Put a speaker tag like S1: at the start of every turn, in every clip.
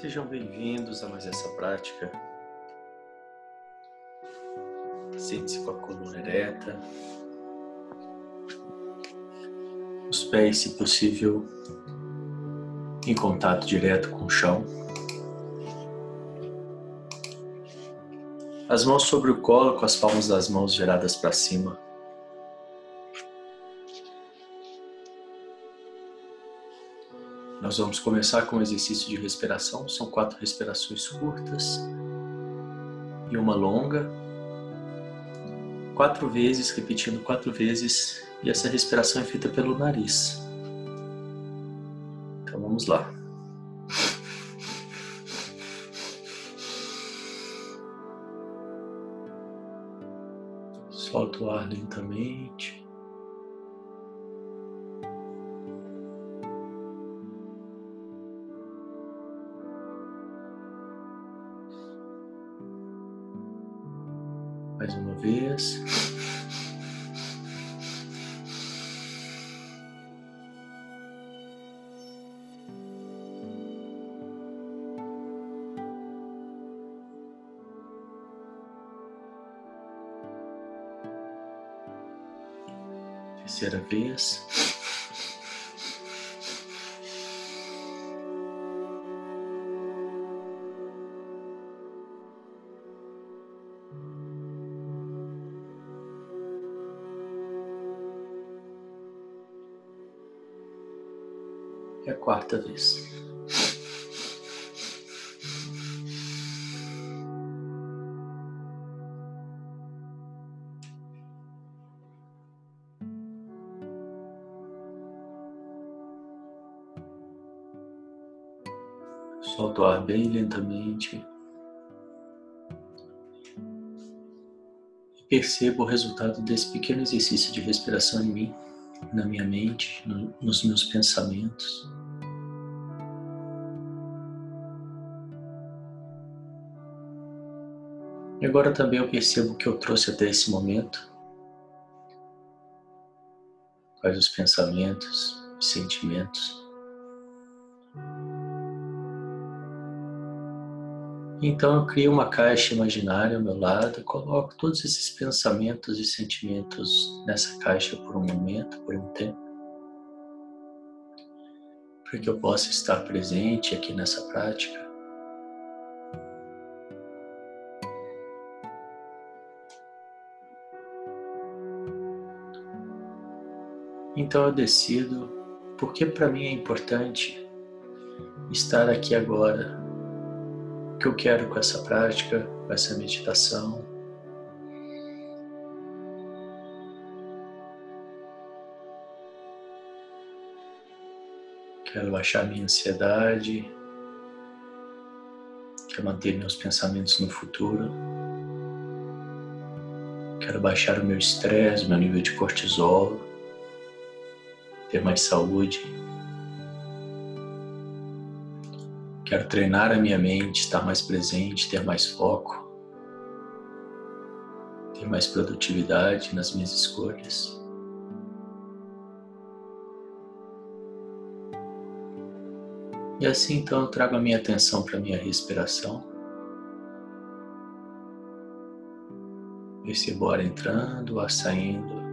S1: Sejam bem-vindos a mais essa prática. Sente-se com a coluna ereta, os pés, se possível, em contato direto com o chão. As mãos sobre o colo, com as palmas das mãos viradas para cima. Vamos começar com o exercício de respiração. São quatro respirações curtas e uma longa. Quatro vezes, repetindo quatro vezes, e essa respiração é feita pelo nariz. Então vamos lá. Solta o ar lentamente. Mais uma vez. Terceira vez. Quarta vez. Solta o ar bem lentamente. Perceba o resultado desse pequeno exercício de respiração em mim, na minha mente, no, nos meus pensamentos. Agora também eu percebo o que eu trouxe até esse momento. Quais os pensamentos e sentimentos. Então eu crio uma caixa imaginária ao meu lado, coloco todos esses pensamentos e sentimentos nessa caixa por um momento, por um tempo, para que eu possa estar presente aqui nessa prática. Então eu decido porque para mim é importante estar aqui agora. O que eu quero com essa prática, com essa meditação. Quero baixar minha ansiedade. Quero manter meus pensamentos no futuro. Quero baixar o meu estresse, meu nível de cortisol ter mais saúde. Quero treinar a minha mente, estar mais presente, ter mais foco, ter mais produtividade nas minhas escolhas. E assim então eu trago a minha atenção para a minha respiração. Percebo o ar entrando, ar saindo.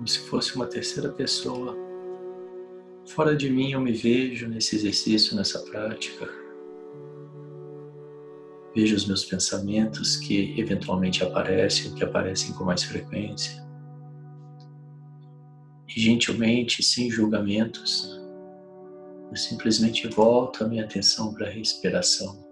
S1: Como se fosse uma terceira pessoa. Fora de mim eu me vejo nesse exercício, nessa prática. Vejo os meus pensamentos que eventualmente aparecem, que aparecem com mais frequência. E gentilmente, sem julgamentos, eu simplesmente volto a minha atenção para a respiração.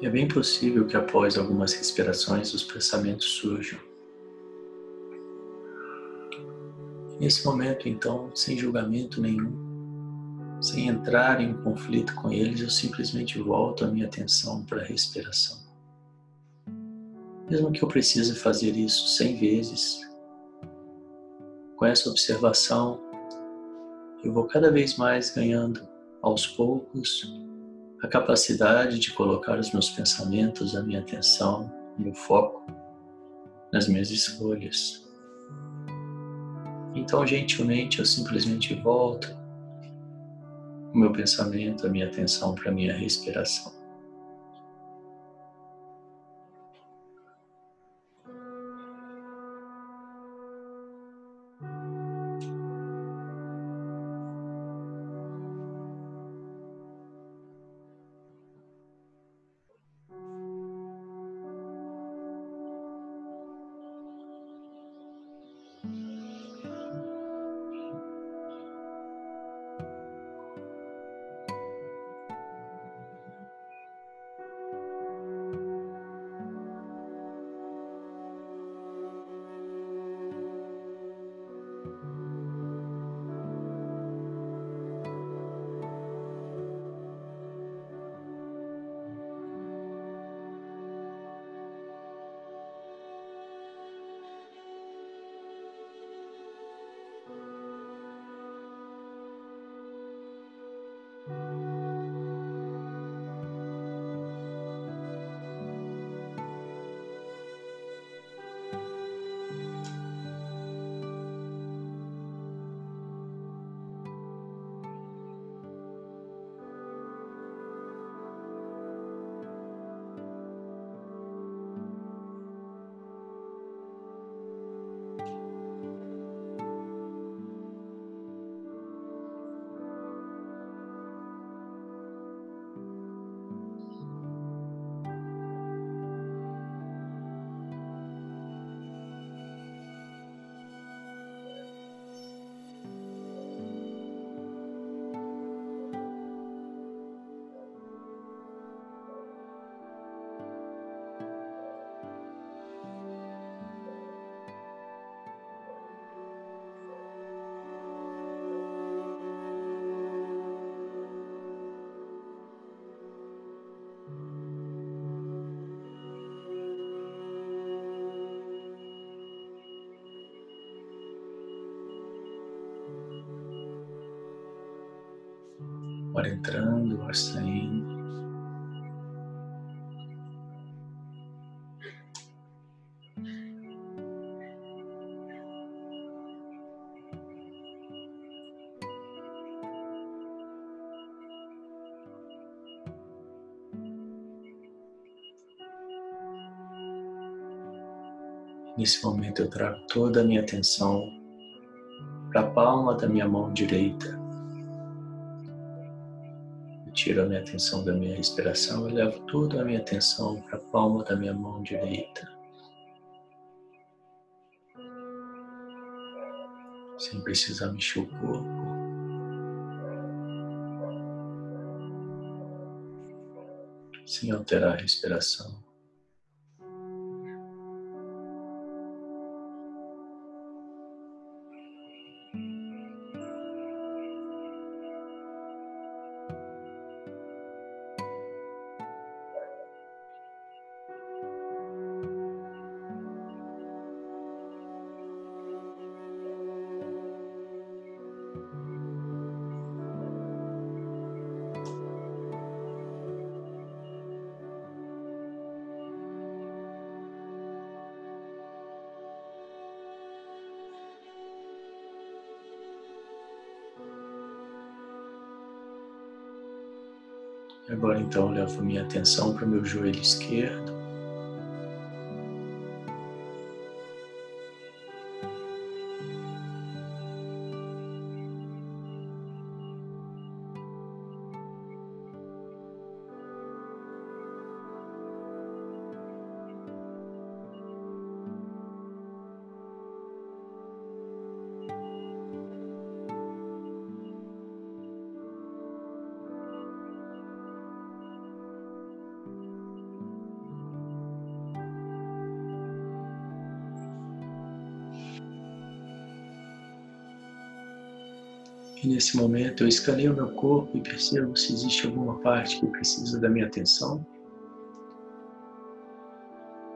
S1: E é bem possível que após algumas respirações os pensamentos surjam. Nesse momento, então, sem julgamento nenhum, sem entrar em conflito com eles, eu simplesmente volto a minha atenção para a respiração. Mesmo que eu precise fazer isso cem vezes, com essa observação, eu vou cada vez mais ganhando aos poucos a capacidade de colocar os meus pensamentos, a minha atenção, meu foco nas minhas escolhas. Então, gentilmente, eu simplesmente volto o meu pensamento, a minha atenção para a minha respiração. Ar entrando, ar saindo. Nesse momento eu trago toda a minha atenção para a palma da minha mão direita. Tiro a minha atenção da minha respiração e levo toda a minha atenção para a palma da minha mão direita. Sem precisar mexer o corpo. Sem alterar a respiração. Então levo minha atenção para o meu joelho esquerdo. Nesse momento eu escaneio meu corpo e percebo se existe alguma parte que precisa da minha atenção.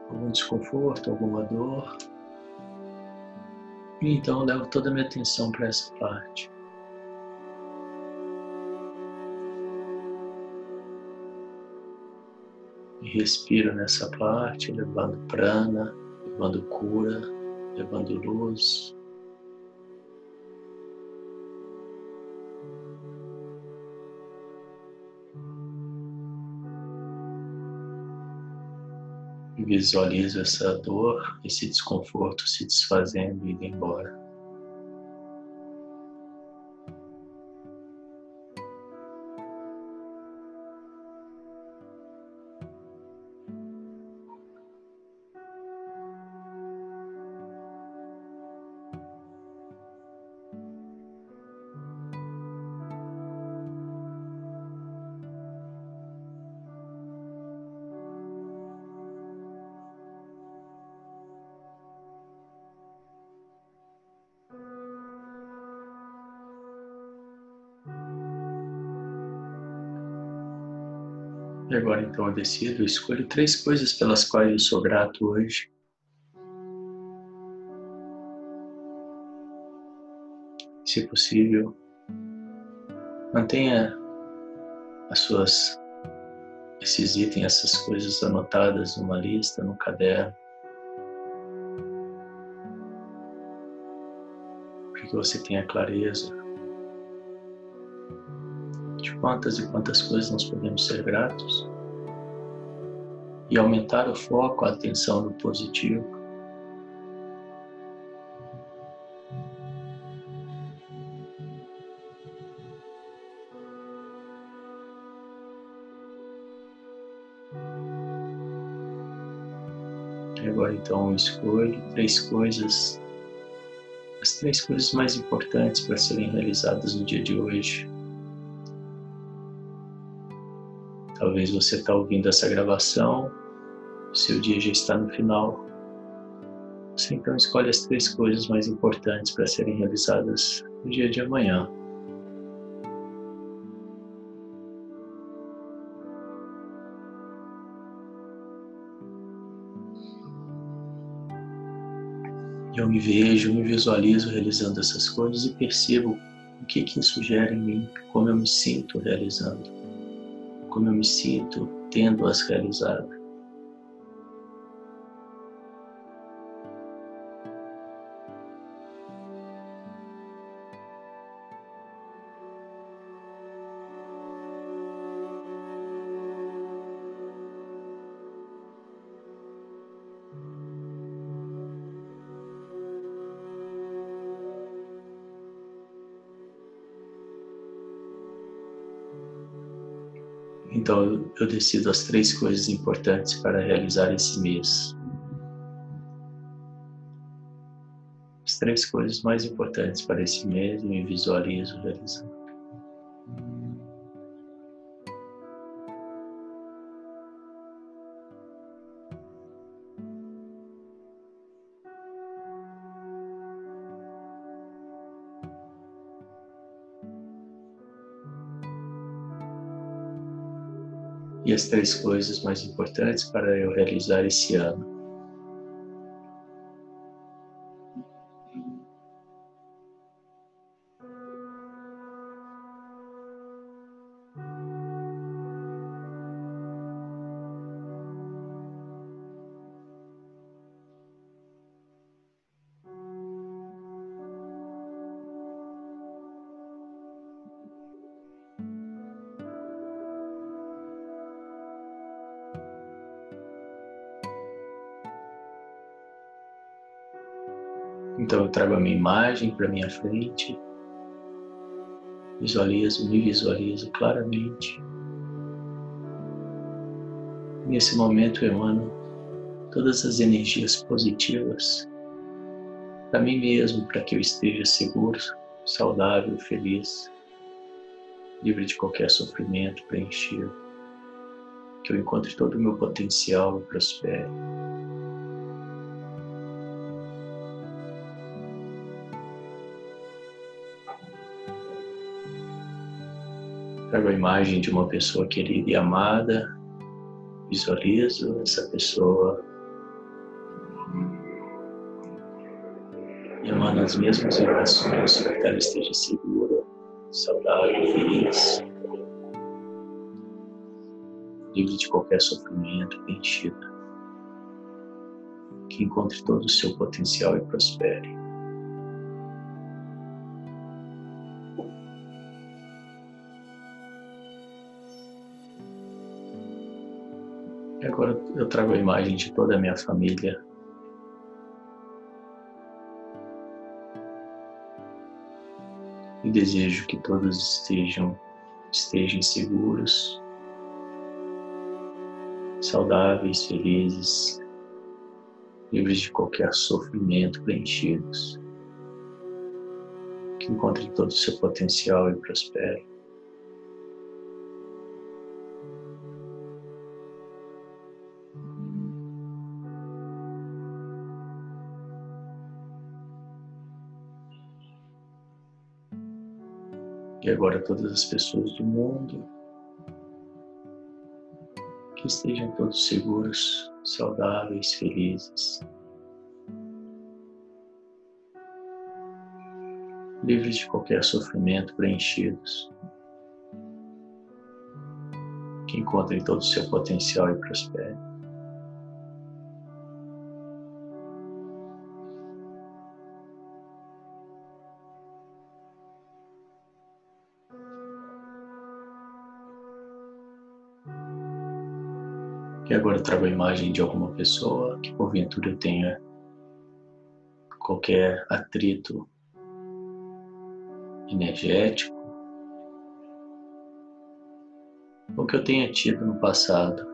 S1: Algum desconforto, alguma dor. E então levo toda a minha atenção para essa parte. E respiro nessa parte, levando prana, levando cura, levando luz. Visualizo essa dor, esse desconforto se desfazendo e indo embora. E agora então eu decido, eu escolho três coisas pelas quais eu sou grato hoje. Se possível, mantenha as suas esses itens, essas coisas anotadas numa lista, no caderno. Para que você tenha clareza quantas e quantas coisas nós podemos ser gratos e aumentar o foco, a atenção no positivo. Agora então escolho três coisas, as três coisas mais importantes para serem realizadas no dia de hoje. Talvez você está ouvindo essa gravação, seu dia já está no final. Você então escolhe as três coisas mais importantes para serem realizadas no dia de amanhã. Eu me vejo, me visualizo realizando essas coisas e percebo o que, que isso gera em mim, como eu me sinto realizando, como eu me sinto tendo-as realizado. Então eu decido as três coisas importantes para realizar esse mês. As três coisas mais importantes para esse mês eu me visualizo realizando. E as três coisas mais importantes para eu realizar esse ano. Trago a minha imagem para minha frente, visualizo, me visualizo claramente. Nesse momento eu emano todas as energias positivas para mim mesmo, para que eu esteja seguro, saudável, feliz, livre de qualquer sofrimento, preenchido, que eu encontre todo o meu potencial e prospere. Trago a imagem de uma pessoa querida e amada. Visualizo essa pessoa. E emano as mesmas vibrações para que ela esteja segura, saudável, feliz, livre de qualquer sofrimento, preenchida. Que encontre todo o seu potencial e prospere. Agora eu trago a imagem de toda a minha família. E desejo que todos estejam, estejam seguros, saudáveis, felizes, livres de qualquer sofrimento, preenchidos. Que encontrem todo o seu potencial e prosperem. E agora todas as pessoas do mundo que estejam todos seguros, saudáveis, felizes, livres de qualquer sofrimento, preenchidos, que encontrem todo o seu potencial e prosperem. Agora trago a imagem de alguma pessoa que porventura tenha qualquer atrito energético ou que eu tenha tido no passado.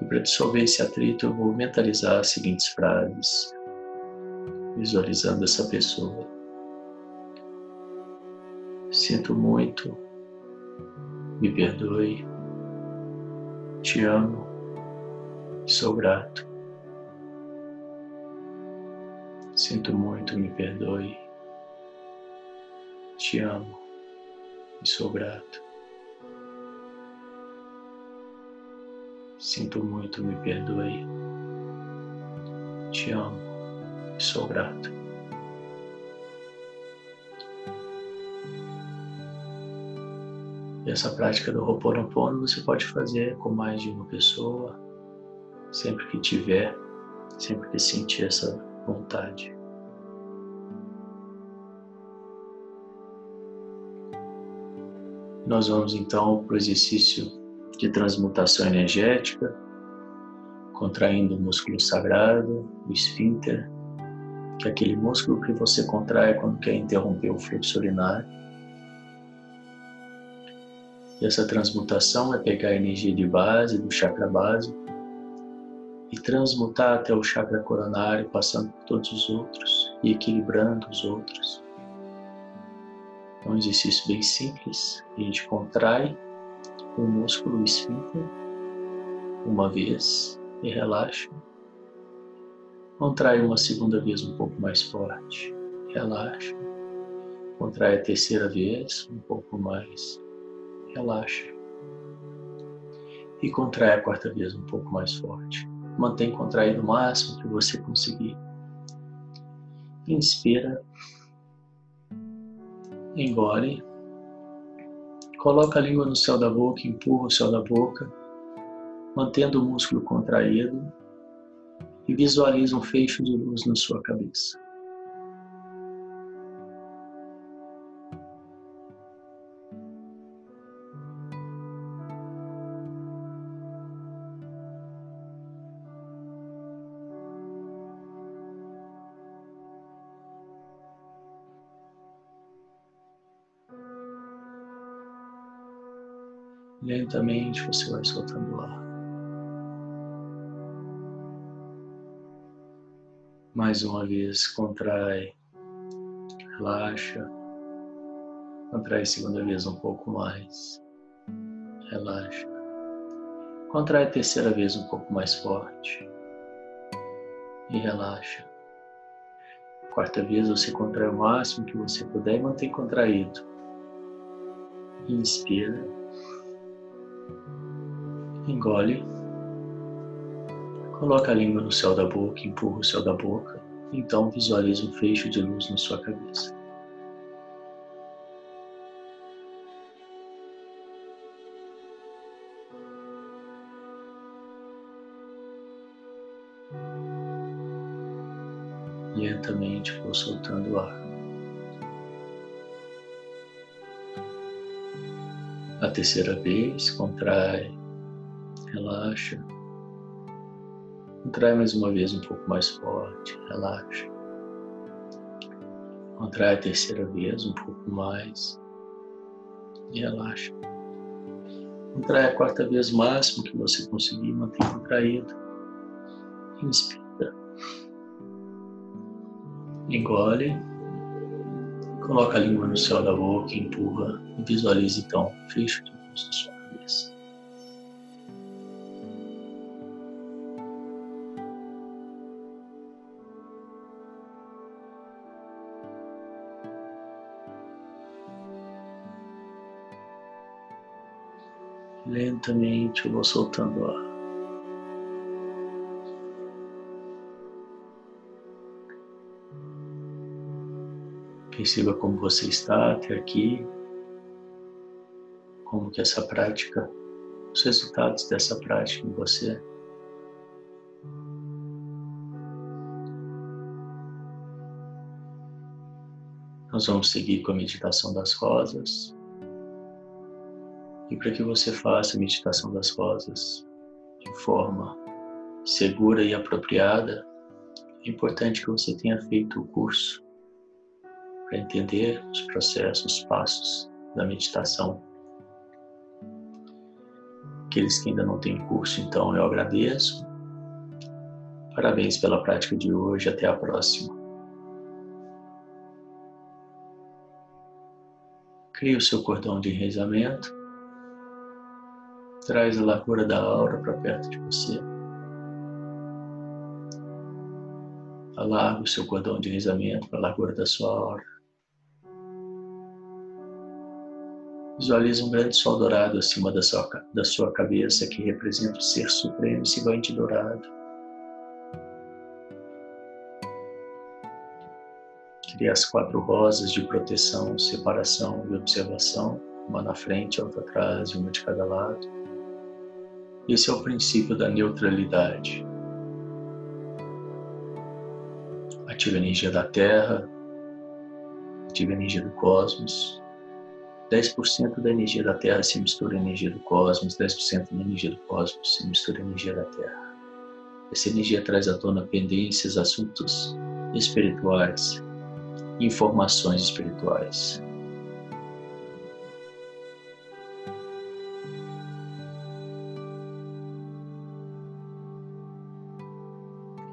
S1: E para dissolver esse atrito, eu vou mentalizar as seguintes frases, visualizando essa pessoa. Sinto muito me perdoe, te amo, sou grato. Sinto muito, me perdoe, te amo e sou grato. Sinto muito, me perdoe, te amo e sou grato. E essa prática do Ho'oponopono você pode fazer com mais de uma pessoa, sempre que tiver, sempre que sentir essa vontade. Nós vamos então para o exercício de transmutação energética, contraindo o músculo sagrado, o esfíncter, que é aquele músculo que você contrai quando quer interromper o fluxo urinário. E essa transmutação é pegar a energia de base, do chakra básico, e transmutar até o chakra coronário, passando por todos os outros e equilibrando os outros. É um exercício bem simples. A gente contrai o músculo esfíncter uma vez e relaxa. Contrai uma segunda vez um pouco mais forte, relaxa. Contrai a terceira vez um pouco mais, relaxa. E contrai a quarta vez um pouco mais forte. Mantém contraído o máximo que você conseguir. Inspira engole, coloca a língua no céu da boca, empurra o céu da boca, mantendo o músculo contraído e visualiza um fecho de luz na sua cabeça. Lentamente você vai soltando o ar. Mais uma vez, contrai, relaxa. Contrai segunda vez um pouco mais, relaxa. Contrai a terceira vez um pouco mais forte e relaxa. Quarta vez você contrai o máximo que você puder e mantém contraído. Inspira engole, coloca a língua no céu da boca, empurra o céu da boca, então visualiza um fecho de luz na sua cabeça. Lentamente vou soltando o ar. A terceira vez, contrai relaxa. Contrai mais uma vez um pouco mais forte, relaxa. Contrai a terceira vez um pouco mais e relaxa. Contrai a quarta vez máximo que você conseguir, manter contraído. Inspira. Engole. Coloca a língua no céu da boca, empurra e visualiza então, fecha de luz na sua cabeça. Lentamente eu vou soltando o ar. Perceba como você está até aqui, como que essa prática, os resultados dessa prática em você. Nós vamos seguir com a meditação das rosas e para que você faça a meditação das rosas de forma segura e apropriada, é importante que você tenha feito o curso para entender os processos, os passos da meditação. Aqueles que ainda não têm curso, então eu agradeço. Parabéns pela prática de hoje. Até a próxima. Crie o seu cordão de enraizamento traz a largura da aura para perto de você. Alarga o seu cordão de rizamento para a largura da sua aura. Visualize um grande sol dourado acima da sua, da sua cabeça que representa o Ser Supremo Sigante Dourado. Crie as quatro rosas de proteção, separação e observação uma na frente, outra atrás, uma de cada lado. Esse é o princípio da neutralidade. Ativa a energia da Terra, ativa a energia do cosmos. 10% da energia da Terra se mistura à energia do cosmos, 10% da energia do cosmos se mistura à energia da Terra. Essa energia traz à tona pendências, assuntos espirituais, informações espirituais.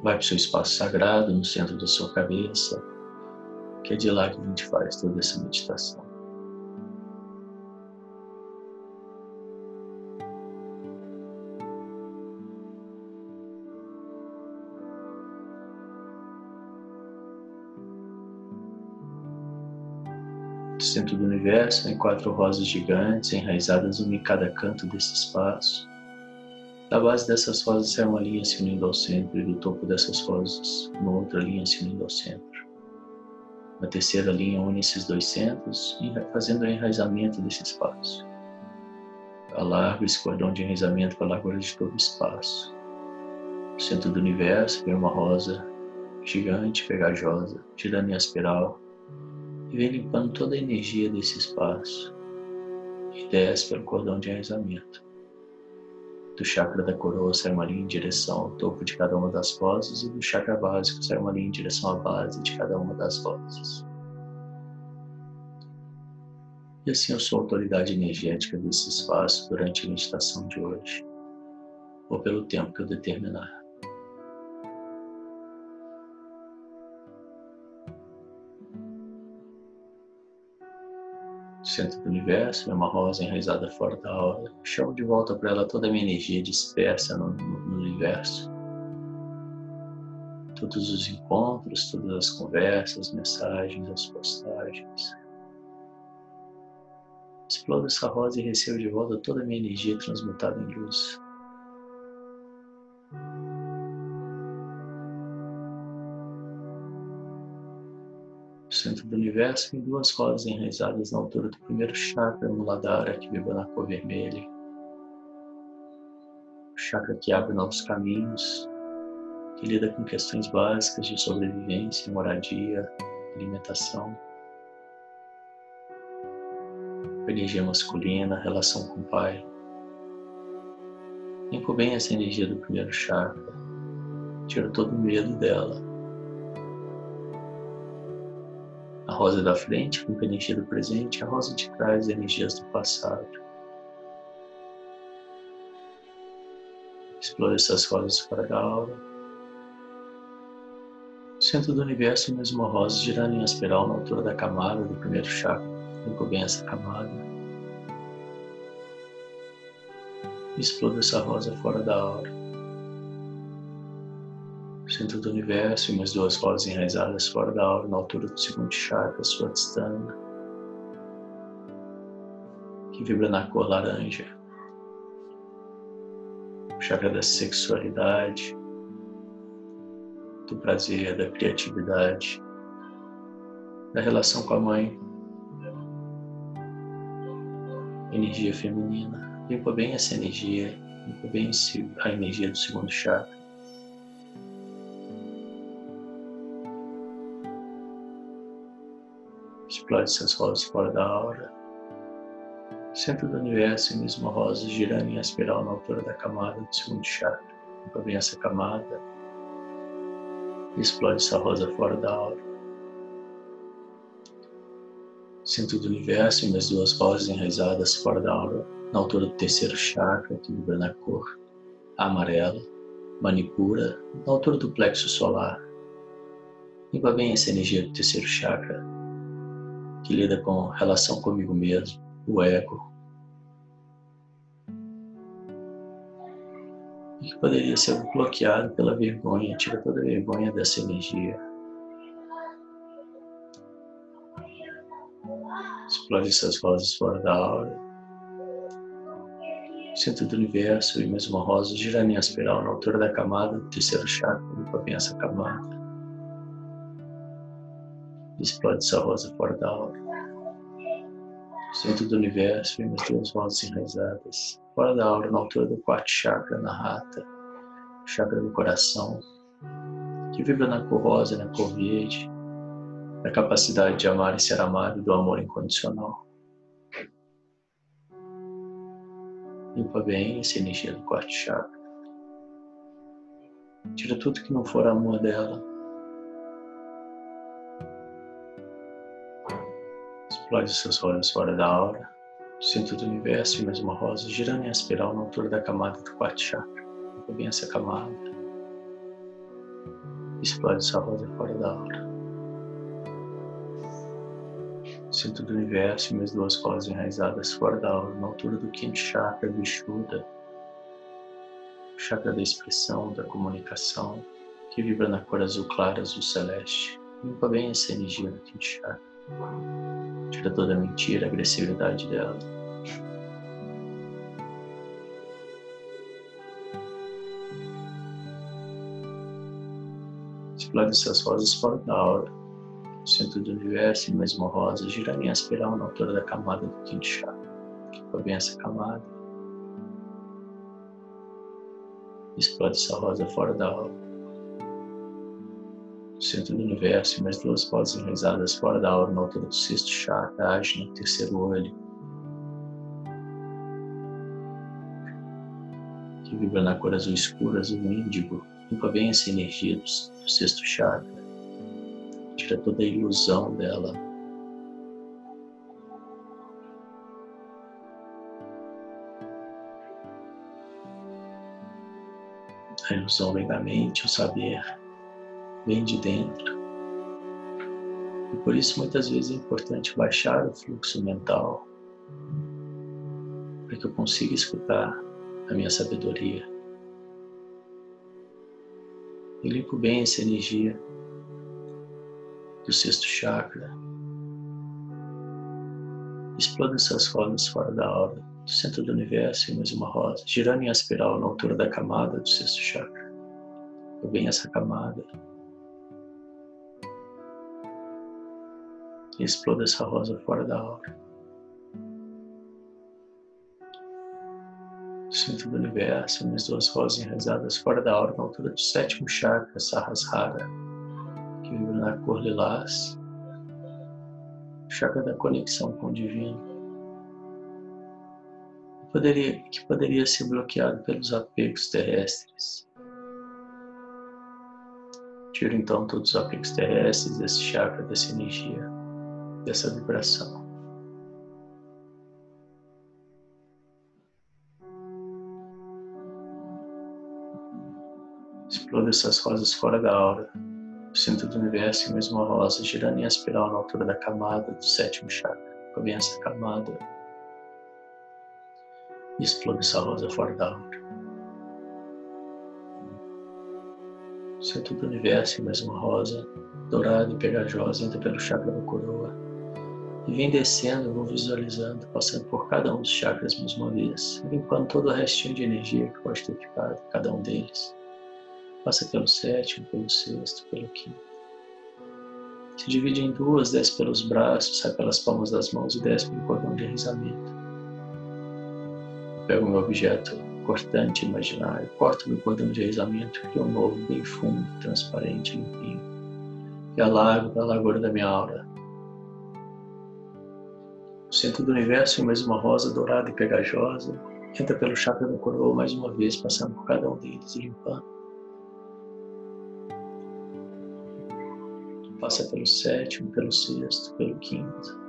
S1: Vai para o seu espaço sagrado, no centro da sua cabeça, que é de lá que a gente faz toda essa meditação. Centro do universo, em quatro rosas gigantes enraizadas uma em cada canto desse espaço. Da base dessas rosas sai uma linha se unindo ao centro, e do topo dessas rosas, uma outra linha se unindo ao centro. Uma terceira linha une esses dois centros, fazendo o enraizamento desse espaço. Alargo esse cordão de enraizamento para a largura de todo o espaço. No centro do universo vem uma rosa gigante, pegajosa, em espiral, e vem limpando toda a energia desse espaço e desce pelo cordão de enraizamento do chakra da coroa sai uma linha em direção ao topo de cada uma das vozes e do chakra básico sai uma linha em direção à base de cada uma das vozes. E assim eu sou a autoridade energética desse espaço durante a meditação de hoje, ou pelo tempo que eu determinar. Centro do universo, é uma rosa enraizada fora da aura. Chamo de volta para ela toda a minha energia dispersa no, no, no universo. Todos os encontros, todas as conversas, mensagens, as postagens. Exploda essa rosa e recebo de volta toda a minha energia transmutada em luz. Centro do universo tem duas rosas enraizadas na altura do primeiro chakra Muladhara, que vibra na cor vermelha. O chakra que abre novos caminhos, que lida com questões básicas de sobrevivência, moradia, alimentação. Energia masculina, relação com o pai. Limpo bem essa energia do primeiro chakra. Tiro todo o medo dela A rosa da frente com a energia do presente, a rosa de trás, energias do passado. Explore essas rosas fora da aura. No centro do universo, mesmo rosa girando em espiral na altura da camada do primeiro chakra. Limpo bem essa camada. Explode essa rosa fora da aura centro do universo e mais duas rosas enraizadas fora da aura, na altura do segundo chakra, Swadhisthana, que vibra na cor laranja. O chakra da sexualidade, do prazer, da criatividade, da relação com a mãe, energia feminina. Limpa bem essa energia, limpa bem a energia do segundo chakra. Explode essas rosas fora da aura. Centro do universo e mesmo rosas girando em espiral na altura da camada do segundo chakra. Limpa bem essa camada. Explode essa rosa fora da aura. Centro do universo e mais duas rosas enraizadas fora da aura, na altura do terceiro chakra, que vibra na cor amarela, manipura, na altura do plexo solar. Limpa bem essa energia do terceiro chakra que lida com relação comigo mesmo, o ego. E que poderia ser bloqueado pela vergonha, tira toda a vergonha dessa energia. Explode essas rosas fora da aura. Centro do universo e mais uma rosa girando em espiral na altura da camada do terceiro chakra, bem essa camada explode essa rosa fora da aura. Centro do universo, vem as duas mãos enraizadas. Fora da aura, na altura do quarto chakra, na rata, chakra do coração, que vibra na cor rosa na cor verde, da capacidade de amar e ser amado do amor incondicional. Limpa bem essa energia do quarto chakra. Tira tudo que não for amor dela. Explode seus olhos fora da aura, centro do universo e mais uma rosa, girando em espiral na altura da camada do quarto chakra. Bem essa camada. Explode essa rosa fora da aura centro do universo e minhas duas colas enraizadas fora da aura, na altura do quinto chakra, Vishuddha, chakra da expressão, da comunicação, que vibra na cor azul clara, azul celeste. Limpa bem essa energia do quinto chakra. Tira toda a mentira, a agressividade dela. Explode essas rosas fora da aura centro do universo, e mesmo rosa, em espiral na altura da camada do quinto chakra. Foi bem essa camada. Explode essa rosa fora da aura. Centro do universo, e mais duas rosas enraizadas fora da aura na altura do sexto chakra, age no terceiro olho. Que vibra na cor azul escura, azul índigo. Limpa bem essa energia do, do sexto chakra tira toda a ilusão dela. A ilusão vem da mente, o saber vem de dentro. E por isso muitas vezes é importante baixar o fluxo mental para que eu consiga escutar a minha sabedoria. Eu limpo bem essa energia do sexto chakra. Exploda essas rosas fora da aura, do centro do universo e mais uma rosa, girando em espiral na altura da camada do sexto chakra. Eu bem essa camada. E exploda essa rosa fora da aura. centro do universo, minhas duas rosas enraizadas fora da aura, na altura do sétimo chakra, Sahasrara que vibra na cor lilás, chakra da conexão com o divino, que poderia, que poderia ser bloqueado pelos apegos terrestres. Tiro então todos os apegos terrestres desse chakra, dessa energia, dessa vibração. Exploda essas rosas fora da aura o centro do universo e mesmo a rosa girando em espiral na altura da camada do sétimo chakra. Começa essa camada e explode essa rosa fora da aura. Centro do universo e mesmo a rosa, dourada e pegajosa, entra pelo chakra da coroa e vem descendo, vou visualizando, passando por cada um dos chakras mais uma vez, limpando todo o restinho de energia que pode ter ficado, cada um deles. Passa pelo sétimo, pelo sexto, pelo quinto. Se divide em duas, desce pelos braços, sai pelas palmas das mãos e desce pelo cordão de rizamento. Pego meu objeto cortante imaginário, corto meu cordão de rizamento, crio um novo, bem fundo, transparente, limpinho. E alago da largura da minha aura. O centro do universo é mais uma rosa dourada e pegajosa. Entra pelo chakra da coroa mais uma vez, passando por cada um deles e limpando. passa pelo sétimo, pelo sexto, pelo quinto,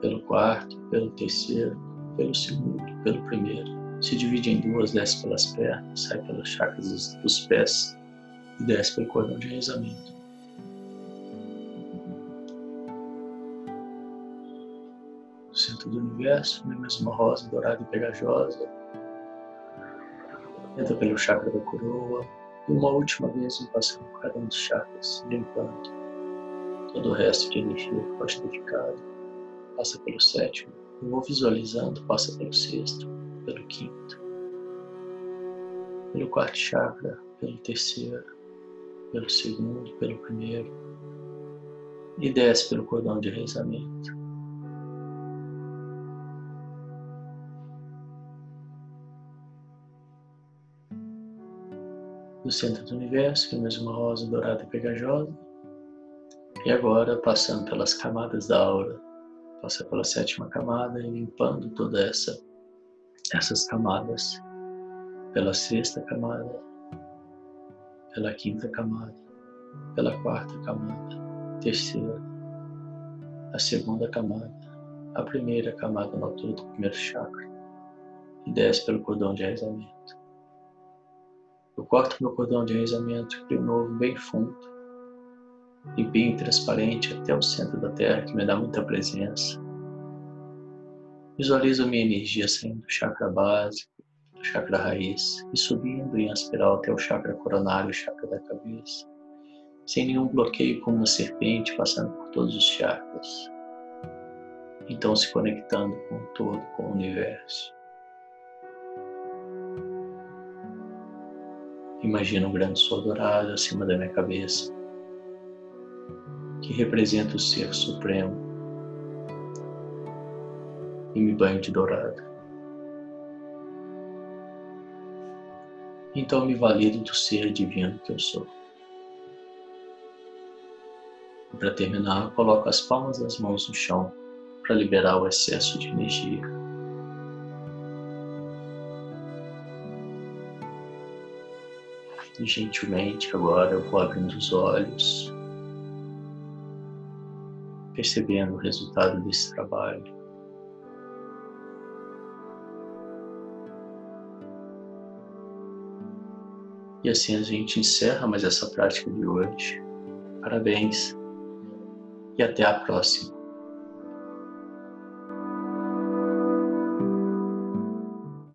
S1: pelo quarto, pelo terceiro, pelo segundo, pelo primeiro. Se divide em duas, desce pelas pernas, sai pelas chakras dos pés e desce pelo cordão de do universo, uma mesma rosa dourada e pegajosa. Entra pelo chakra da coroa, e uma última vez passando por cada um dos chakras, limpando todo o resto de energia que pode ter ficado. Passa pelo sétimo, eu vou visualizando, passa pelo sexto, pelo quinto, pelo quarto chakra, pelo terceiro, pelo segundo, pelo primeiro, e desce pelo cordão de rezamento. Do centro do universo, que é mais uma rosa dourada e pegajosa. E agora, passando pelas camadas da aura, passa pela sétima camada e limpando toda essa essas camadas, pela sexta camada, pela quinta camada, pela quarta camada, terceira, a segunda camada, a primeira camada na altura do primeiro chakra e desce pelo cordão de rezamento. Eu corto meu cordão de rezamento, crio um novo bem fundo e bem transparente até o centro da Terra, que me dá muita presença. Visualizo minha energia saindo do chakra básico, do chakra raiz e subindo em espiral até o chakra coronário, o chakra da cabeça, sem nenhum bloqueio, como uma serpente passando por todos os chakras. Então se conectando com o todo, com o universo. Imagino um grande sol dourado acima da minha cabeça, que representa o Ser Supremo, e me banho de dourado. Então me valido do ser divino que eu sou. Para terminar, coloco as palmas das mãos no chão para liberar o excesso de energia. E gentilmente agora eu vou abrindo os olhos, percebendo o resultado desse trabalho. E assim a gente encerra mais essa prática de hoje. Parabéns e até a próxima.